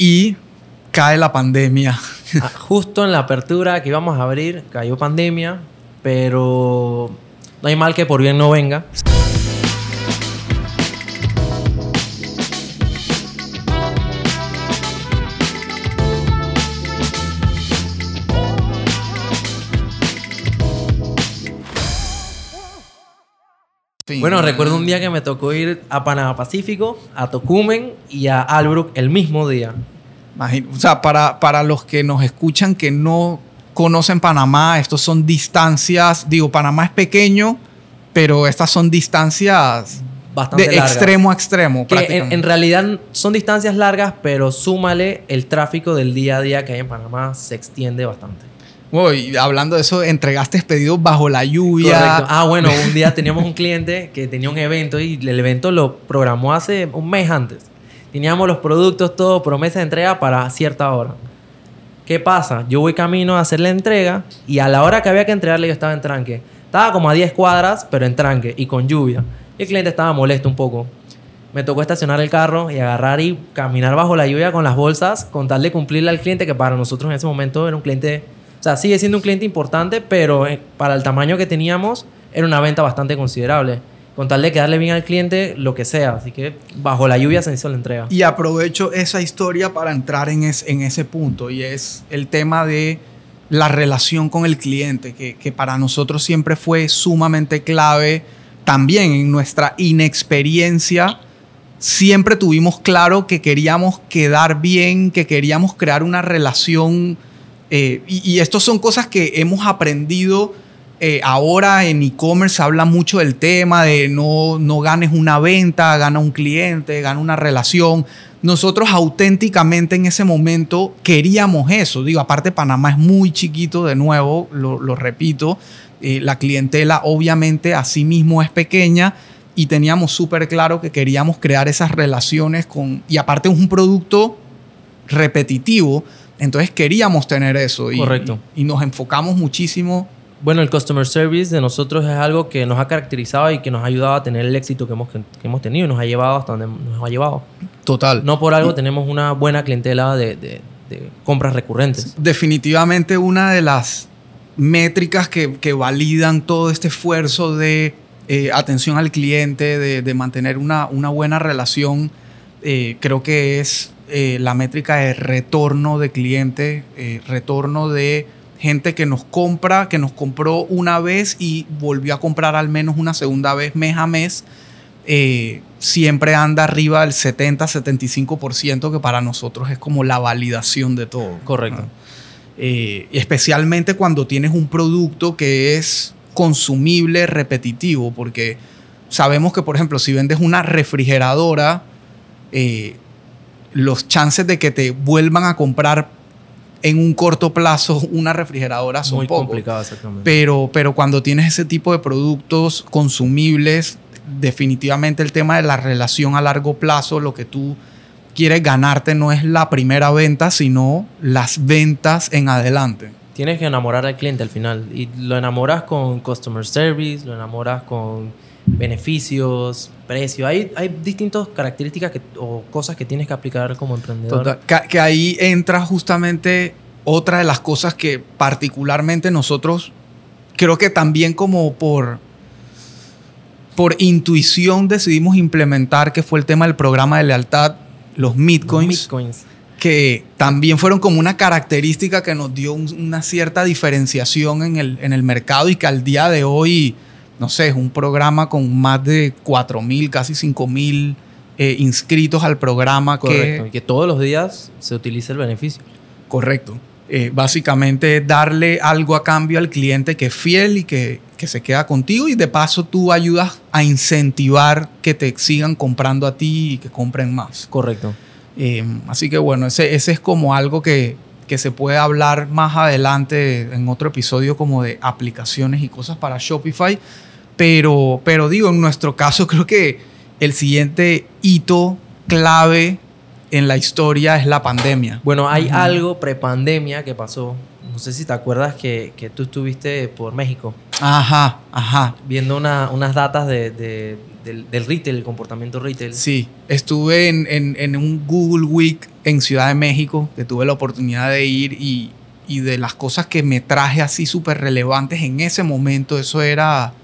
y cae la pandemia. Ah, Justo en la apertura que íbamos a abrir, cayó pandemia, pero no hay mal que por bien no venga. Bueno, recuerdo un día que me tocó ir a Panamá Pacífico, a Tocumen y a Albrook el mismo día. Imagino- o sea, para, para los que nos escuchan que no conocen Panamá, estos son distancias, digo, Panamá es pequeño, pero estas son distancias Bastante de largas. extremo a extremo. Que en, prácticamente. en realidad son distancias largas, pero súmale el tráfico del día a día que hay en Panamá, se extiende bastante. Bueno, y hablando de eso, entregaste pedidos bajo la lluvia. Correcto. Ah, bueno, un día teníamos un cliente que tenía un evento y el evento lo programó hace un mes antes. Teníamos los productos, todo, promesa de entrega para cierta hora. ¿Qué pasa? Yo voy camino a hacer la entrega y a la hora que había que entregarle yo estaba en tranque. Estaba como a 10 cuadras, pero en tranque y con lluvia. Y el cliente estaba molesto un poco. Me tocó estacionar el carro y agarrar y caminar bajo la lluvia con las bolsas con tal de cumplirle al cliente que para nosotros en ese momento era un cliente, o sea, sigue siendo un cliente importante, pero eh, para el tamaño que teníamos era una venta bastante considerable. Con tal de quedarle bien al cliente, lo que sea. Así que bajo la lluvia se hizo la entrega. Y aprovecho esa historia para entrar en, es- en ese punto y es el tema de la relación con el cliente, que, que para nosotros siempre fue sumamente clave. También en nuestra inexperiencia, siempre tuvimos claro que queríamos quedar bien, que queríamos crear una relación. eh, y, y estas son cosas que hemos aprendido. Eh, ahora en e-commerce se habla mucho del tema de no, no ganes una venta, gana un cliente, gana una relación. Nosotros auténticamente en ese momento queríamos eso. Digo, aparte Panamá es muy chiquito, de nuevo, lo, lo repito. eh, la clientela obviamente así mismo es pequeña y teníamos súper claro que queríamos crear esas relaciones con... Y aparte es un producto repetitivo, entonces queríamos tener eso. Correcto. Y, y nos enfocamos muchísimo. Bueno, el customer service de nosotros es algo que nos ha caracterizado y que nos ha ayudado a tener el éxito que hemos, que hemos tenido y nos ha llevado hasta donde nos ha llevado. Total. No por algo tenemos una buena clientela de, de- de compras recurrentes. Definitivamente una de las métricas que, que validan todo este esfuerzo de eh, atención al cliente, de, de mantener una, una buena relación, eh, creo que es eh, la métrica de retorno de cliente, retorno de gente que nos compra, que nos compró una vez y volvió a comprar al menos una segunda vez mes a mes. eh, siempre anda arriba del 70-75%, que para nosotros es como la validación de todo. Correcto. Eh, especialmente cuando tienes un producto que es consumible, repetitivo, porque sabemos que, por ejemplo, si vendes una refrigeradora, eh, los chances de que te vuelvan a comprar en un corto plazo una refrigeradora son Muy pocos. complicado, exactamente. Pero, pero cuando tienes ese tipo de productos consumibles, definitivamente el tema de la relación a largo plazo, lo que tú quieres ganarte no es la primera venta, sino las ventas en adelante. Tienes que enamorar al cliente al final. Y lo enamoras con customer service, lo enamoras con beneficios, precio. Hay, hay distintas características que- o cosas que tienes que aplicar como emprendedor. Total, que, que ahí entra justamente otra de las cosas que particularmente nosotros creo que también como por por intuición decidimos implementar que fue el tema del programa de lealtad los Bitcoins Bitcoins. que también fueron como una característica que nos dio un- una cierta diferenciación en el, en el mercado y que al día de hoy, no sé, es un programa con más de 4 mil, casi 5 mil eh, inscritos al programa. Correcto. Que, Y que todos los días se utiliza el beneficio. correcto. Eh, básicamente darle algo a cambio al cliente que es fiel y que, que se queda contigo y de paso tú ayudas a incentivar que te sigan comprando a ti y que compren más. Correcto. Eh, así que bueno, ese, ese es como algo que, que se puede hablar más adelante en otro episodio como de aplicaciones y cosas para Shopify. Pero, pero digo, en nuestro caso creo que el siguiente hito clave en la historia es la pandemia. Bueno, hay Ujú. algo prepandemia que pasó. No sé si te acuerdas que, que tú estuviste por México Ajá, ajá. viendo una- unas datas de, de- del, del retail, el comportamiento retail. Sí, estuve en, en- en un Google Week en Ciudad de México, que tuve la oportunidad de ir y, y de las cosas que me traje así súper relevantes en ese momento, eso era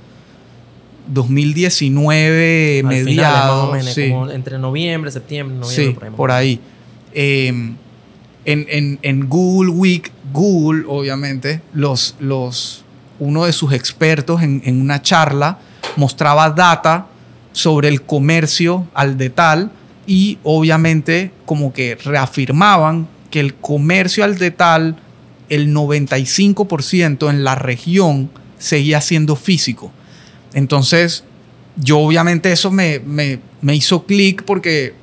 2019, Al mediados. sí. como entre noviembre, septiembre, noviembre, Sí, por ahí. por ahí. Eh, en, en- en Google Week, Google, obviamente, los, los, uno de sus expertos en, en una charla mostraba data sobre el comercio al detal y obviamente como que reafirmaban que el comercio al detal, el 95% en la región seguía siendo físico. Entonces, yo obviamente eso me, me- hizo clic porque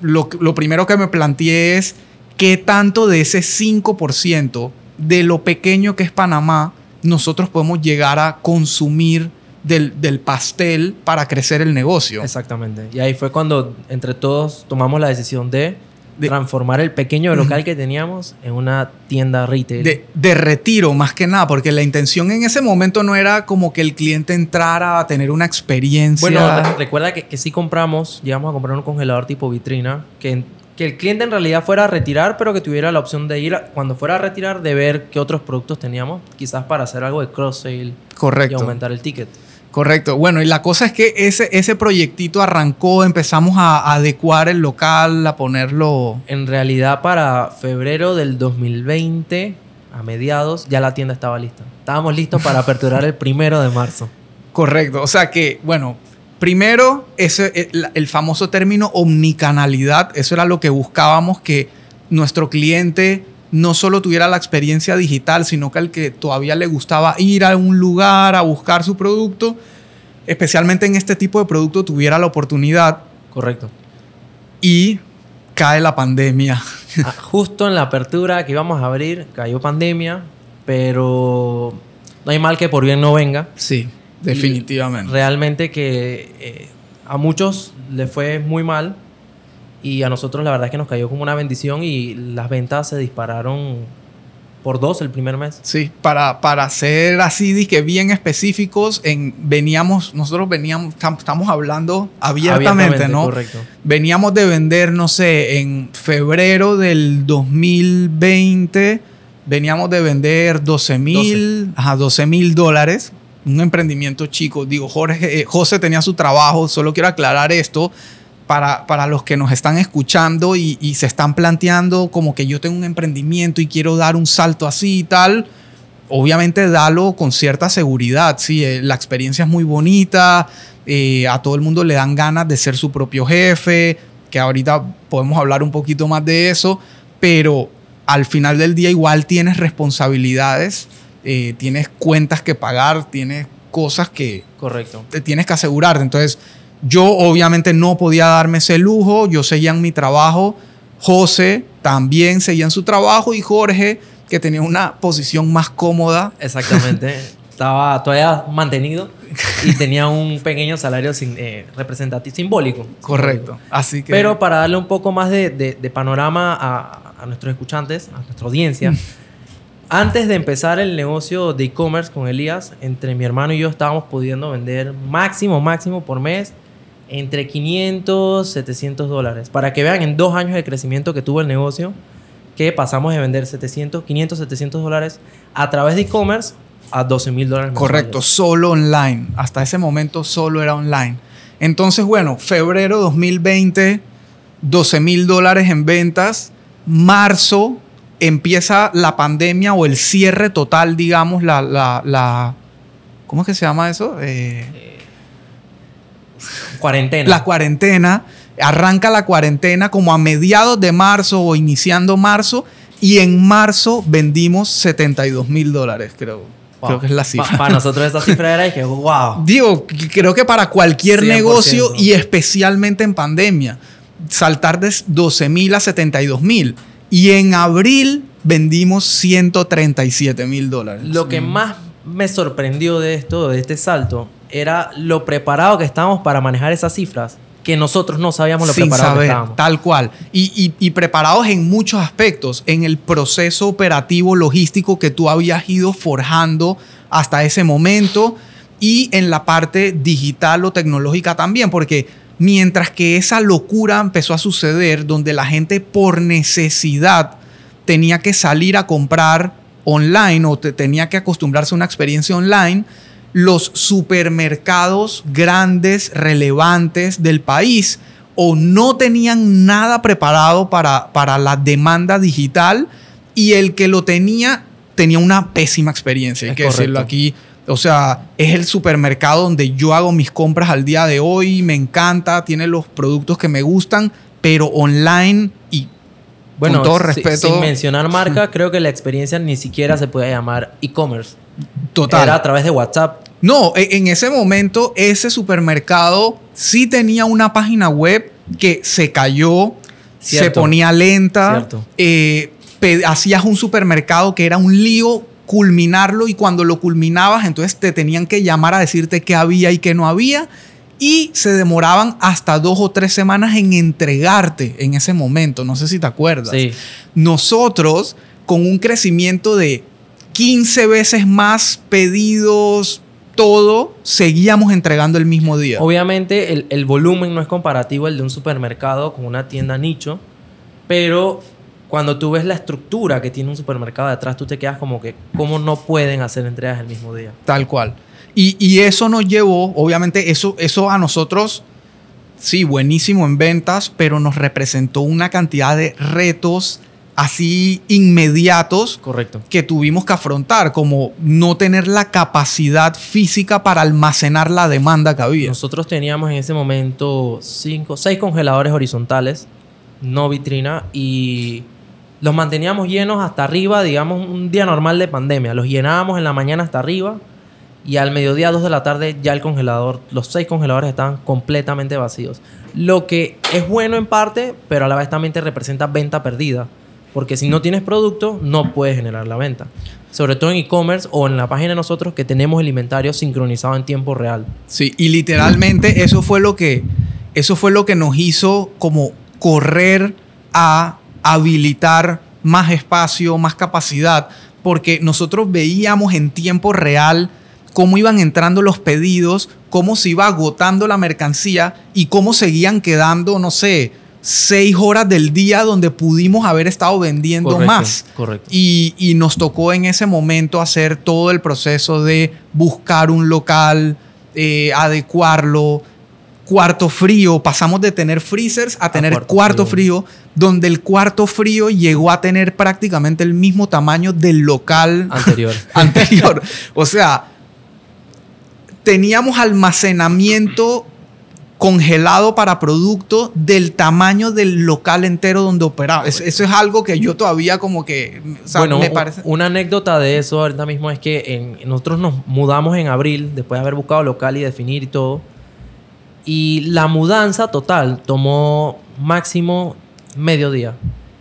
lo, lo primero que me planteé es qué tanto de ese 5% de lo pequeño que es Panamá nosotros podemos llegar a consumir del, del pastel para crecer el negocio. Exactamente. Y ahí fue cuando entre todos tomamos la decisión de, De- transformar el pequeño local que teníamos en una tienda retail. De, de retiro más que nada, porque la intención en ese momento no era como que el cliente entrara a tener una experiencia. Bueno, re- recuerda que, que sí compramos, llegamos a comprar un congelador tipo vitrina, que, que el cliente en realidad fuera a retirar, pero que tuviera la opción de ir, a- cuando fuera a retirar, de ver qué otros productos teníamos, quizás para hacer algo de cross-sale y aumentar el ticket. Correcto. Bueno, y la cosa es que ese, ese proyectito arrancó, empezamos a, a adecuar el local, a ponerlo. En realidad, para febrero del 2020, a mediados, ya la tienda estaba lista. Estábamos listos para aperturar el primero de marzo. Correcto. O sea que, bueno, primero, ese, el, el famoso término omnicanalidad, eso era lo que buscábamos, que nuestro cliente no solo tuviera la experiencia digital, sino que al que todavía le gustaba ir a un lugar a buscar su producto, especialmente en este tipo de producto, tuviera la oportunidad Correcto. y cae la pandemia. Ah, Justo en la apertura que íbamos a abrir, cayó pandemia, pero no hay mal que por bien no venga. Sí, definitivamente. Realmente que eh, a muchos le fue muy mal y a nosotros la verdad es que nos cayó como una bendición y las ventas se dispararon por dos el primer mes. Sí, para, para ser así, dizque bien específicos, en, veníamos, nosotros veníamos, tam- estamos hablando abiertamente, ¿no? Correcto. Veníamos de vender, no sé, en febrero del 2020, veníamos de vender 12 mil, ajá, 12 mil dólares, un emprendimiento chico. Digo, Jorge, eh, José tenía su trabajo, solo quiero aclarar esto. Para, para los que nos están escuchando y, y se están planteando como que yo tengo un emprendimiento y quiero dar un salto así y tal, obviamente dalo con cierta seguridad, sí, eh, la experiencia es muy bonita, eh, a todo el mundo le dan ganas de ser su propio jefe, que ahorita podemos hablar un poquito más de eso, pero al final del día igual tienes responsabilidades, eh, tienes cuentas que pagar, tienes cosas que Correcto. te tienes que asegurarte. Entonces, yo obviamente no podía darme ese lujo, yo seguía en mi trabajo, José también seguía en su trabajo y Jorge, que tenía una posición más cómoda. Exactamente. Estaba todavía mantenido y tenía un pequeño salario sin- eh, representativo, simbólico. Correcto. Así que... Pero para darle un poco más de, de- de panorama a, a nuestros escuchantes, a nuestra audiencia, antes de empezar el negocio de e-commerce con Elías, entre mi hermano y yo estábamos pudiendo vender máximo, máximo por mes entre 500, 700 dólares. Para que vean en dos años de crecimiento que tuvo el negocio, que pasamos de vender 700, 500, 700 dólares a través de e-commerce a 12 mil dólares. Correcto, solo online. Hasta ese momento solo era online. Entonces, bueno, febrero 2020, 12 mil dólares en ventas. Marzo empieza la pandemia o el cierre total, digamos, la... la, la- ¿Cómo es que se llama eso? Eh, Cuarentena. la cuarentena. Arranca la cuarentena como a mediados de marzo o iniciando marzo. Y en marzo vendimos 72 mil dólares, creo. Wow. Creo que es la cifra. Para nosotros esa cifra era y que, wow. Digo, creo que para cualquier 100%. negocio y especialmente en pandemia, saltar de 12 mil a 72 mil. Y en abril vendimos 137 mil dólares. Lo que más me sorprendió de esto, de este salto, era lo preparado que estábamos para manejar esas cifras, que nosotros no sabíamos lo Sin preparado que estábamos. tal cual. Y, y- y preparados en muchos aspectos, en el proceso operativo logístico que tú habías ido forjando hasta ese momento. y en la parte digital o tecnológica también, porque mientras que esa locura empezó a suceder, donde la gente por necesidad tenía que salir a comprar online o tenía que acostumbrarse a una experiencia online, los supermercados grandes, relevantes del país, o no tenían nada preparado para, para la demanda digital y el que lo tenía tenía una pésima experiencia, hay que decirlo aquí. O sea, es el supermercado donde yo hago mis compras al día de hoy, me encanta, tiene los productos que me gustan, pero online y bueno, con todo respeto. Sin mencionar marca, creo que la experiencia ni siquiera se puede llamar e-commerce. Total. Era a través de WhatsApp. No, e, en ese momento ese supermercado sí tenía una página web que se cayó, se ponía lenta. Eh, hacías un supermercado que era un lío culminarlo y cuando lo culminabas entonces te tenían que llamar a decirte qué había y qué no había y se demoraban hasta dos o tres semanas en entregarte en ese momento, no sé si te acuerdas. Nosotros con un crecimiento de 15 veces más pedidos, todo, seguíamos entregando el mismo día. Obviamente el, el volumen no es comparativo al de un supermercado con una tienda nicho, pero cuando tú ves la estructura que tiene un supermercado detrás, tú te quedas como que, ¿cómo no pueden hacer entregas el mismo día? Tal cual. Y, eso nos llevó, obviamente, eso, eso a nosotros, sí, buenísimo en ventas, pero nos representó una cantidad de retos así inmediatos Correcto. que tuvimos que afrontar, como no tener la capacidad física para almacenar la demanda que había. Nosotros teníamos en ese momento cinco, seis congeladores horizontales, no vitrina, y los manteníamos llenos hasta arriba, digamos, un día normal de pandemia. Los llenábamos en la mañana hasta arriba y al mediodía, 2 de la tarde, ya el congelador, los seis congeladores estaban completamente vacíos. Lo que es bueno en parte, pero a la vez también te representa venta perdida. Porque si no tienes producto, no puedes generar la venta. Sobre todo en e-commerce o en la página de nosotros que tenemos el inventario sincronizado en tiempo real. Sí, y literalmente eso fue lo que, eso fue lo que nos hizo como correr a habilitar más espacio, más capacidad, porque nosotros veíamos en tiempo real cómo iban entrando los pedidos, cómo se iba agotando la mercancía y cómo seguían quedando, no sé, seis horas del día donde pudimos haber estado vendiendo más. Correcto. Y, nos tocó en ese momento hacer todo el proceso de buscar un local, eh, adecuarlo, cuarto frío, pasamos de tener freezers a tener cuarto, frío. donde el cuarto frío llegó a tener prácticamente el mismo tamaño del local anterior. anterior. O sea, teníamos almacenamiento congelado para producto del tamaño del local entero donde operaba. Eso, es algo que yo todavía como que... bueno, me parece... una anécdota de eso ahorita mismo es que nosotros nos mudamos en abril, después de haber buscado local y definir y todo. Y la mudanza total tomó máximo medio día.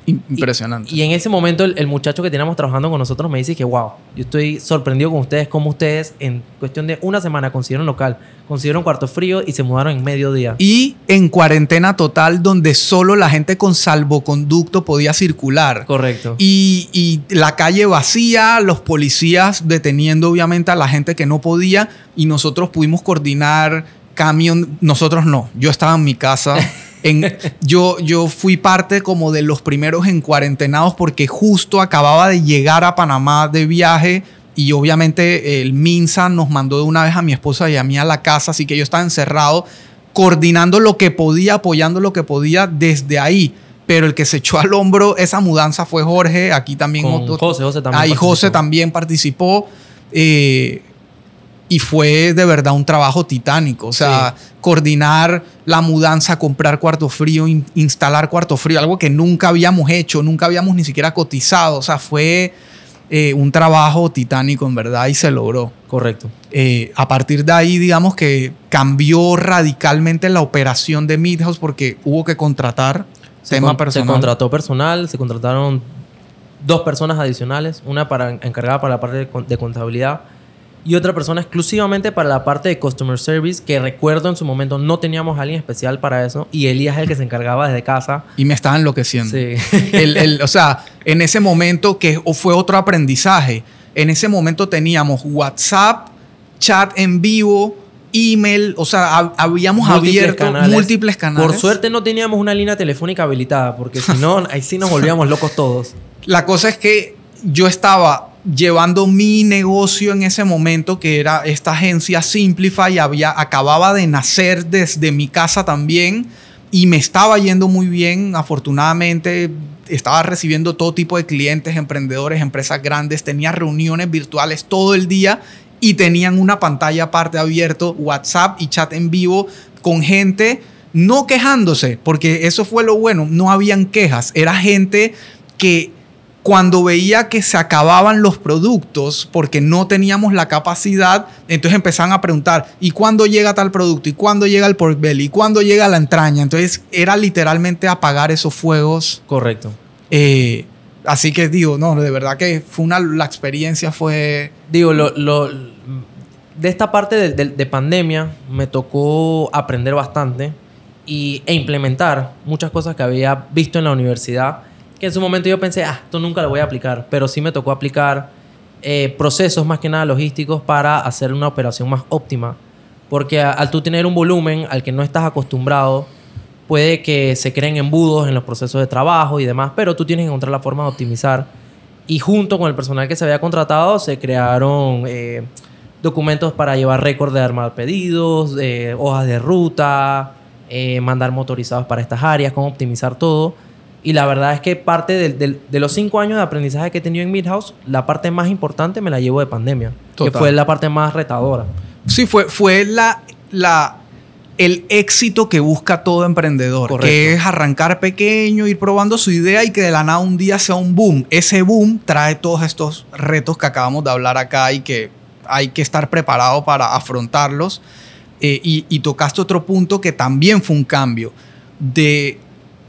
Impresionante. Y, en ese momento el, muchacho que teníamos trabajando con nosotros me dice que, wow, yo estoy sorprendido con ustedes, como ustedes en cuestión de una semana consiguieron local, consiguieron cuarto frío y se mudaron en medio día. Y en cuarentena total donde solo la gente con salvoconducto podía circular. Correcto. Y, y la calle vacía, los policías deteniendo obviamente a la gente que no podía y nosotros pudimos coordinar camión, nosotros no, yo estaba en mi casa. En, yo, yo fui parte como de los primeros en cuarentenados porque justo acababa de llegar a Panamá de viaje y obviamente el Minsa nos mandó de una vez a mi esposa y a mí a la casa, así que yo estaba encerrado coordinando lo que podía, apoyando lo que podía desde ahí. Pero el que se echó al hombro esa mudanza fue Jorge, aquí también José, José también. Ahí José también participó. Eh, y fue de verdad un trabajo titánico. O sea, coordinar la mudanza, comprar cuarto frío, instalar cuarto frío, algo que nunca habíamos hecho, nunca habíamos ni siquiera cotizado. O sea, fue eh, un trabajo titánico en verdad y se logró. Correcto. Eh, a partir de ahí, digamos que cambió radicalmente la operación de Midhouse porque hubo que contratar se tema personal. Se contrató personal, se contrataron dos personas adicionales, una para encargada para la parte de contabilidad y otra persona exclusivamente para la parte de customer service, que recuerdo en su momento no teníamos a alguien especial para eso, y Elías es el que se encargaba desde casa. Y me estaba enloqueciendo. Sí. el, o sea, en ese momento que fue otro aprendizaje, en ese momento teníamos WhatsApp, chat en vivo, email, o sea, habíamos abierto múltiples canales. Por suerte no teníamos una línea telefónica habilitada, porque si no, ahí sí nos volvíamos locos todos. La cosa es que yo estaba llevando mi negocio en ese momento, que era esta agencia Simplify, había, acababa de nacer desde mi casa también y me estaba yendo muy bien, afortunadamente estaba recibiendo todo tipo de clientes, emprendedores, empresas grandes, tenía reuniones virtuales todo el día y tenían una pantalla aparte abierto, WhatsApp y chat en vivo con gente no quejándose, porque eso fue lo bueno, no habían quejas, era gente que cuando veía que se acababan los productos porque no teníamos la capacidad, entonces empezaban a preguntar, ¿y cuándo llega tal producto? ¿Y cuándo llega el pork belly? ¿Y cuándo llega la entraña? Entonces era literalmente apagar esos fuegos. Correcto. Eh, así que digo, no, de verdad que fue una, la experiencia fue... Digo, lo, de esta parte de, pandemia me tocó aprender bastante y, e implementar muchas cosas que había visto en la universidad que en su momento yo pensé, ah, esto nunca lo voy a aplicar, pero sí me tocó aplicar eh, procesos más que nada logísticos para hacer una operación más óptima. Porque al tú tener un volumen al que no estás acostumbrado, puede que se creen embudos en los procesos de trabajo y demás, pero tú tienes que encontrar la forma de optimizar. Y junto con el personal que se había contratado, se crearon eh, documentos para llevar récord de armar pedidos, hojas de ruta, eh, mandar motorizados para estas áreas, cómo optimizar todo y la verdad es que parte de, los cinco años de aprendizaje que he tenido en Midhouse, la parte más importante me la llevo de pandemia, que fue la parte más retadora. Sí, fue, fue la, la, el éxito que busca todo emprendedor, que es arrancar pequeño, ir probando su idea y que de la nada un día sea un boom. Ese boom trae todos estos retos que acabamos de hablar acá y que hay que estar preparado para afrontarlos. Eh, y, y tocaste otro punto que también fue un cambio de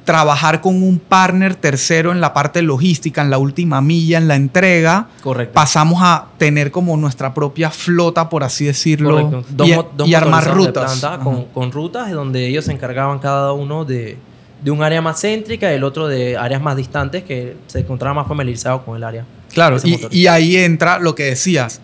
trabajar con un partner tercero en la parte logística, en la última milla, en la entrega. Correcto. Pasamos a tener como nuestra propia flota, por así decirlo, y, armar rutas. Con, con, rutas donde ellos se encargaban cada uno de, de, un área más céntrica y el otro de áreas más distantes que se encontraban más familiarizados con el área. Claro, y, y ahí entra lo que decías,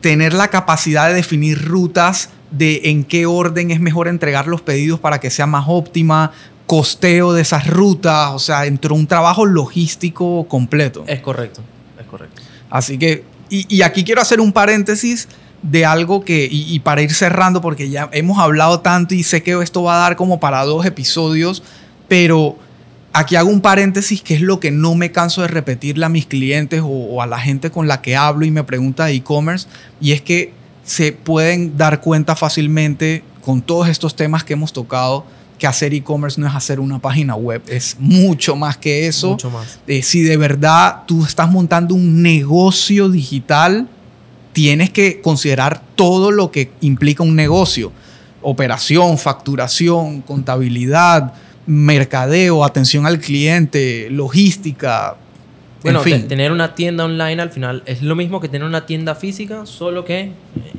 tener la capacidad de definir rutas de en qué orden es mejor entregar los pedidos para que sea más óptima, costeo de esas rutas, o sea, entró un trabajo logístico completo. Es correcto, es correcto. Así que, y, aquí quiero hacer un paréntesis de algo que, y, para ir cerrando, porque ya hemos hablado tanto y sé que esto va a dar como para dos episodios, pero aquí hago un paréntesis que es lo que no me canso de repetirle a mis clientes o, o a la gente con la que hablo y me pregunta de e-commerce, y es que se pueden dar cuenta fácilmente con todos estos temas que hemos tocado que hacer e-commerce no es hacer una página web, es mucho más que eso. Mucho más. Eh, si de verdad tú estás montando un negocio digital, tienes que considerar todo lo que implica un negocio. Operación, facturación, contabilidad, mercadeo, atención al cliente, logística. Bueno, tener una tienda online al final es lo mismo que tener una tienda física, solo que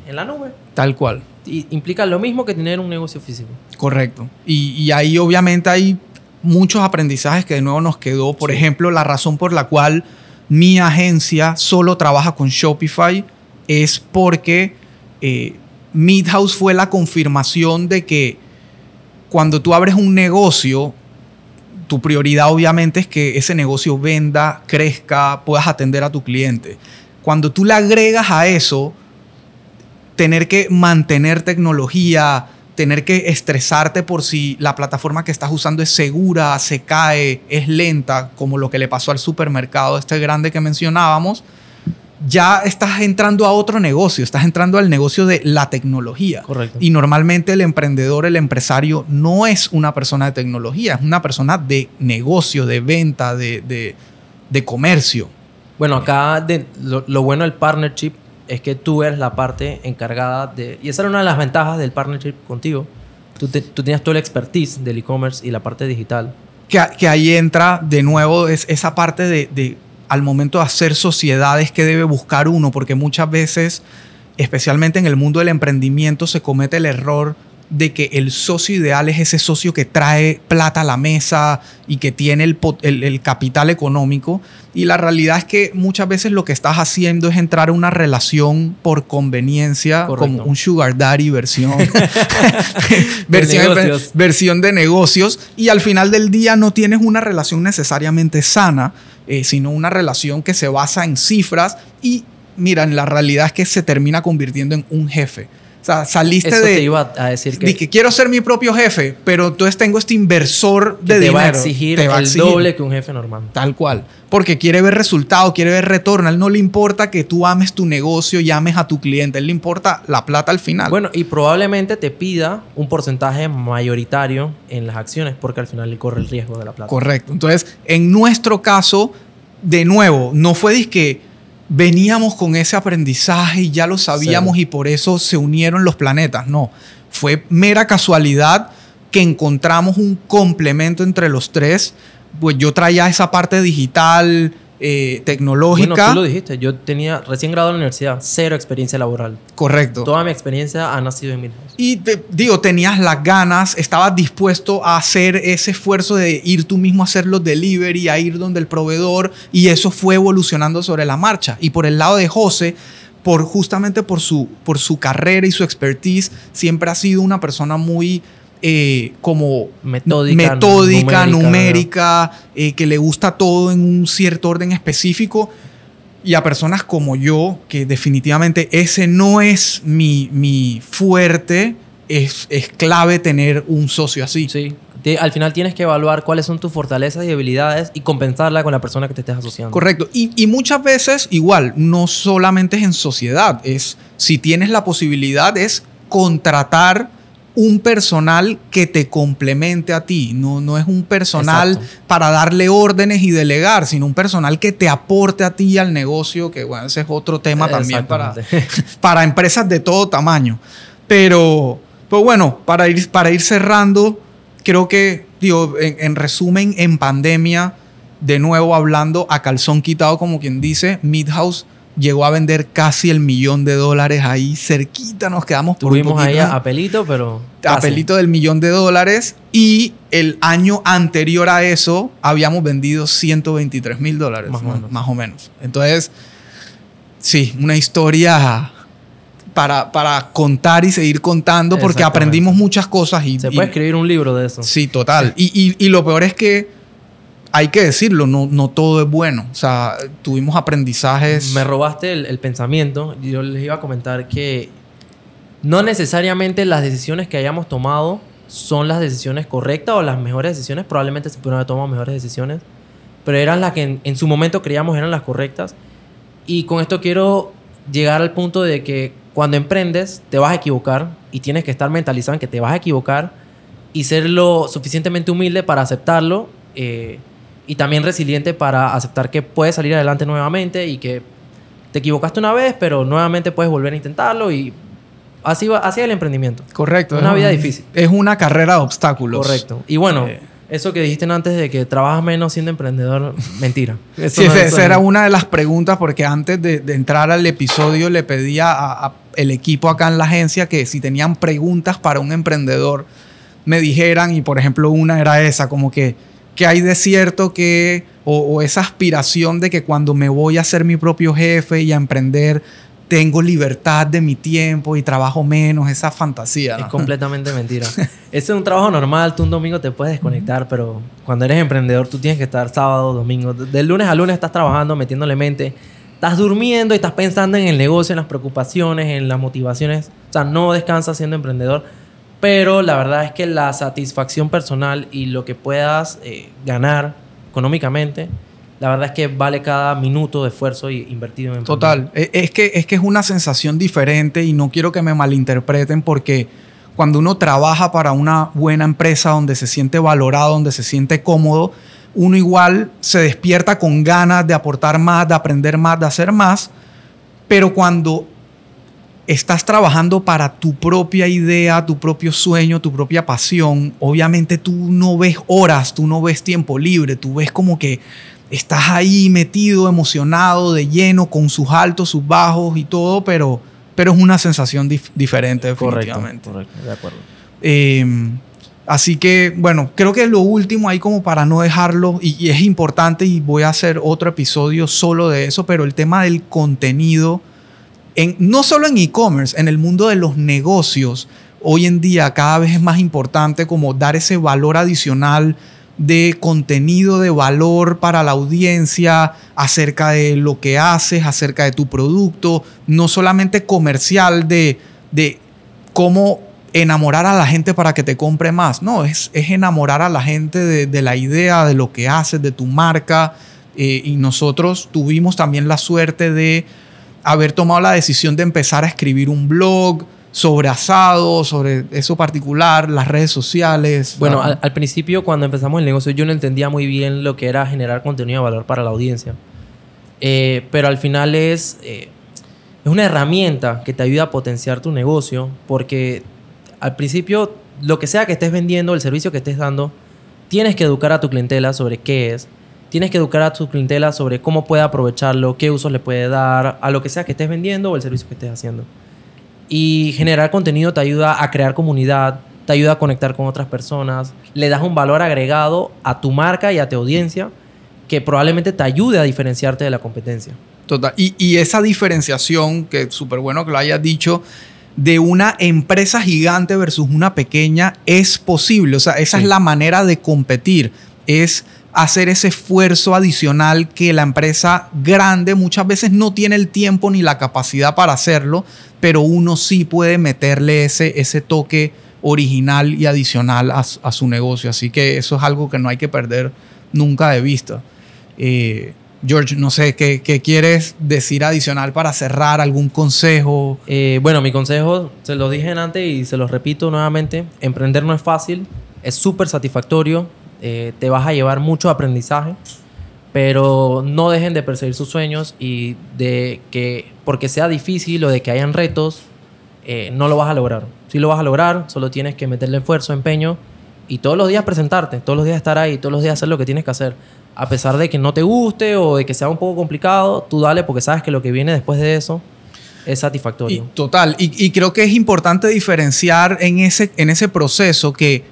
en la nube. Tal cual implica lo mismo que tener un negocio físico. Correcto. Y, ahí obviamente hay muchos aprendizajes que de nuevo nos quedó. Por ejemplo, la razón por la cual mi agencia solo trabaja con Shopify es porque eh, Midhouse fue la confirmación de que cuando tú abres un negocio, tu prioridad obviamente es que ese negocio venda, crezca, puedas atender a tu cliente. Cuando tú le agregas a eso tener que mantener tecnología, tener que estresarte por si la plataforma que estás usando es segura, se cae, es lenta, como lo que le pasó al supermercado este grande que mencionábamos, ya estás entrando a otro negocio, estás entrando al negocio de la tecnología. Correcto. Y normalmente el emprendedor, el empresario, no es una persona de tecnología, es una persona de negocio, de venta, de, comercio. Bueno, acá lo, lo bueno del partnership es que tú eres la parte encargada de... Y esa era una de las ventajas del partnership contigo. Tú, tú tenías toda la expertise del e-commerce y la parte digital. Que, que, ahí entra de nuevo es esa parte de, de, al momento de hacer sociedades que debe buscar uno, porque muchas veces, especialmente en el mundo del emprendimiento, se comete el error de que el socio ideal es ese socio que trae plata a la mesa y que tiene el, el, el, capital económico. Y la realidad es que muchas veces lo que estás haciendo es entrar a una relación por conveniencia, como un sugar daddy versión, versión, de versión de negocios. Y al final del día no tienes una relación necesariamente sana, eh, sino una relación que se basa en cifras. Y mira, la realidad es que se termina convirtiendo en un jefe sea, saliste Eso de. Te iba a decir que. que quiero ser mi propio jefe, pero entonces tengo este inversor de te dinero. Va a exigir te va a exigir el doble que un jefe normal. Tal cual. Porque quiere ver resultado, quiere ver retorno. A él no le importa que tú ames tu negocio y ames a tu cliente. A él le importa la plata al final. Bueno, y probablemente te pida un porcentaje mayoritario en las acciones porque al final le corre el riesgo de la plata. Correcto. Entonces, en nuestro caso, de nuevo, no fue que veníamos con ese aprendizaje y ya lo sabíamos y por eso se unieron los planetas. No, fue mera casualidad que encontramos un complemento entre los tres. Pues yo traía esa parte digital, eh, tecnológica. Bueno, tú lo dijiste, yo tenía recién graduado en la universidad, cero experiencia laboral. Correcto. Toda mi experiencia ha nacido en Milhouse. Y te, digo, tenías las ganas, estabas dispuesto a hacer ese esfuerzo de ir tú mismo a hacer los delivery, a ir donde el proveedor, y eso fue evolucionando sobre la marcha. Y por el lado de José, por justamente por su, por su carrera y su expertise, siempre ha sido una persona muy eh, como metódica, metódica numérica, eh, que le gusta todo en un cierto orden específico. Y a personas como yo, que definitivamente ese no es mi, mi fuerte, es, es, clave tener un socio así. Sí. Al final tienes que evaluar cuáles son tus fortalezas y debilidades y compensarla con la persona que te estés asociando. Correcto. Y, y muchas veces, igual, no solamente es en sociedad, es si tienes la posibilidad, es contratar un personal que te complemente a ti. No, no es un personal para darle órdenes y delegar, sino un personal que te aporte a ti y al negocio, que bueno, ese es otro tema también para, para empresas de todo tamaño. Pero, pues bueno, para ir, para ir cerrando, creo que, digo, en, en resumen, en pandemia, de nuevo hablando a calzón quitado, como quien dice, Midhouse llegó a vender casi el millón de dólares ahí cerquita, nos quedamos por Tuvimos ahí a, pelito, pero... A pelito del millón de dólares y el año anterior a eso habíamos vendido 123 mil dólares, más, más, o menos. Entonces, sí, una historia para, para contar y seguir contando porque aprendimos muchas cosas y... Se puede escribir un libro de eso. Sí, total. y, y, y lo peor es que hay que decirlo, no, no todo es bueno. O sea, tuvimos aprendizajes. Me robaste el, pensamiento. Yo les iba a comentar que no necesariamente las decisiones que hayamos tomado son las decisiones correctas o las mejores decisiones. Probablemente se pudieron haber tomado mejores decisiones, pero eran las que en, su momento creíamos eran las correctas. Y con esto quiero llegar al punto de que cuando emprendes te vas a equivocar y tienes que estar mentalizado en que te vas a equivocar y ser lo suficientemente humilde para aceptarlo. Eh, y también resiliente para aceptar que puedes salir adelante nuevamente y que te equivocaste una vez, pero nuevamente puedes volver a intentarlo y así va, así el emprendimiento. Correcto. Es una vida difícil. Es una carrera de obstáculos. Correcto. Y bueno, eh. eso que dijiste antes de que trabajas menos siendo emprendedor, mentira. sí, esa era una de las preguntas porque antes de, entrar al episodio le pedía a, el equipo acá en la agencia que si tenían preguntas para un emprendedor me dijeran y por ejemplo una era esa, como que que hay de cierto que, o, esa aspiración de que cuando me voy a ser mi propio jefe y a emprender, tengo libertad de mi tiempo y trabajo menos, esa fantasía. Es completamente mentira. Ese es un trabajo normal, tú un domingo te puedes desconectar, pero cuando eres emprendedor tú tienes que estar sábado, domingo. De lunes a lunes estás trabajando, metiéndole mente. Estás durmiendo y estás pensando en el negocio, en las preocupaciones, en las motivaciones. O sea, no descansas siendo emprendedor. Pero la verdad es que la satisfacción personal y lo que puedas eh, ganar económicamente, la verdad es que vale cada minuto de esfuerzo invertido en Total. E, es que, es que es una sensación diferente y no quiero que me malinterpreten porque cuando uno trabaja para una buena empresa donde se siente valorado, donde se siente cómodo, uno igual se despierta con ganas de aportar más, de aprender más, de hacer más. Pero cuando estás trabajando para tu propia idea, tu propio sueño, tu propia pasión, obviamente tú no ves horas, tú no ves tiempo libre, tú ves como que estás ahí metido, emocionado, de lleno, con sus altos, sus bajos y todo, pero, pero es una sensación diferente definitivamente. Correcto, correcto, de acuerdo. Em, así que, bueno, creo que lo último ahí como para no dejarlo, y, y es importante y voy a hacer otro episodio solo de eso, pero el tema del contenido, no solo en e-commerce, en el mundo de los negocios, hoy en día cada vez es más importante como dar ese valor adicional de contenido de valor para la audiencia acerca de lo que haces, acerca de tu producto, no solamente comercial de, de cómo enamorar a la gente para que te compre más, no, es, es enamorar a la gente de, de, la idea, de lo que haces, de tu marca. Eh, y nosotros tuvimos también la suerte de haber tomado la decisión de empezar a escribir un blog, sobre asado, sobre eso particular, las redes sociales. Bueno, al, al, principio cuando empezamos el negocio yo no entendía muy bien lo que era generar contenido de valor para la audiencia. Eh, pero al final es, eh, es una herramienta que te ayuda a potenciar tu negocio porque al principio lo que sea que estés vendiendo, el servicio que estés dando, tienes que educar a tu clientela sobre qué es. Tienes que educar a tu clientela sobre cómo puede aprovecharlo, qué usos le puede dar a lo que sea que estés vendiendo o el servicio que estés haciendo. Y generar contenido te ayuda a crear comunidad, te ayuda a conectar con otras personas, le das un valor agregado a tu marca y a tu audiencia que probablemente te ayude a diferenciarte de la competencia. Total. Y, y esa diferenciación, que es súper bueno que lo hayas dicho, de una empresa gigante versus una pequeña es posible. O sea, esa sí. es la manera de competir. Es hacer ese esfuerzo adicional que la empresa grande muchas veces no tiene el tiempo ni la capacidad para hacerlo, pero uno sí puede meterle ese, ese toque original y adicional a, su negocio. Así que eso es algo que no hay que perder nunca de vista. Eh, George, no sé, ¿qué, ¿qué, quieres decir adicional para cerrar? ¿Algún consejo? Eh, bueno, mi consejo, se lo dije antes y se lo repito nuevamente, emprender no es fácil, es súper satisfactorio, eh, te vas a llevar mucho aprendizaje, pero no dejen de perseguir sus sueños y de que porque sea difícil o de que hayan retos, eh, no lo vas a lograr. Si lo vas a lograr, solo tienes que meterle esfuerzo, empeño y todos los días presentarte, todos los días estar ahí, todos los días hacer lo que tienes que hacer. A pesar de que no te guste o de que sea un poco complicado, tú dale porque sabes que lo que viene después de eso es satisfactorio. Total, y, y, creo que es importante diferenciar en ese, en ese proceso que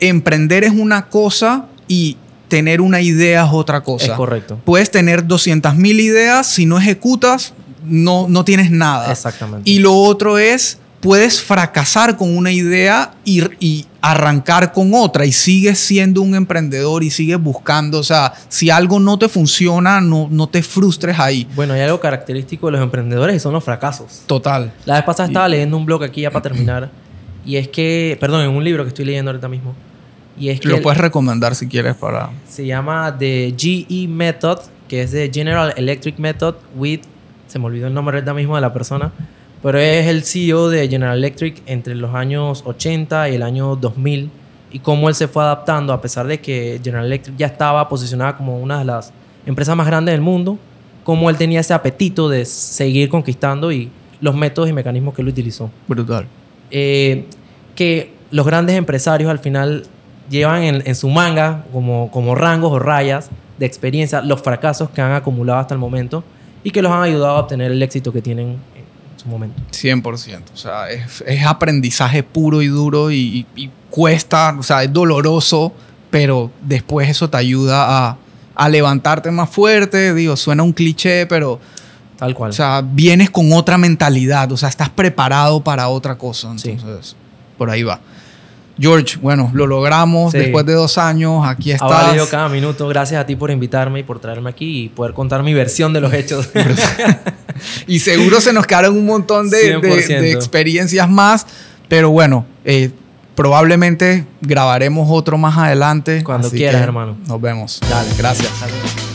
emprender es una cosa y tener una idea es otra cosa. Es correcto. Puedes tener 200 mil ideas, si no ejecutas, no, no tienes nada. Exactamente. Y lo otro es, puedes fracasar con una idea y, y, arrancar con otra y sigues siendo un emprendedor y sigues buscando. O sea, si algo no te funciona, no, no te frustres ahí. Bueno, hay algo característico de los emprendedores y son los fracasos. Total. La vez pasada estaba leyendo un blog aquí ya para terminar y es que, perdón, en un libro que estoy leyendo ahorita mismo. Y es que lo puedes recomendar si quieres para... Se llama The GE Method, que es de General Electric Method with... Se me olvidó el nombre ahorita mismo de la persona pero es el CEO de General Electric entre los años 80 y el año 2000 y cómo él se fue adaptando a pesar de que General Electric ya estaba posicionada como una de las empresas más grandes del mundo, cómo él tenía ese apetito de seguir conquistando y los métodos y mecanismos que él utilizó. Brutal. Eh, que los grandes empresarios al final llevan en, en, su manga como, como rangos o rayas de experiencia los fracasos que han acumulado hasta el momento y que los han ayudado a obtener el éxito que tienen su momento. 100%. O sea, es, es aprendizaje puro y duro y, y, y, cuesta, o sea, es doloroso, pero después eso te ayuda a, a, levantarte más fuerte. Digo, suena un cliché, pero... Tal cual. O sea, vienes con otra mentalidad, o sea, estás preparado para otra cosa. Entonces, sí. por ahí va. George, bueno, lo logramos sí. después de dos años. Aquí estás. Ha valido cada minuto. Gracias a ti por invitarme y por traerme aquí y poder contar mi versión de los hechos. y seguro se nos quedaron un montón de, de, de experiencias más. Pero bueno, eh, probablemente grabaremos otro más adelante. Cuando quieras, hermano. Nos vemos. Dale, gracias. Saludos.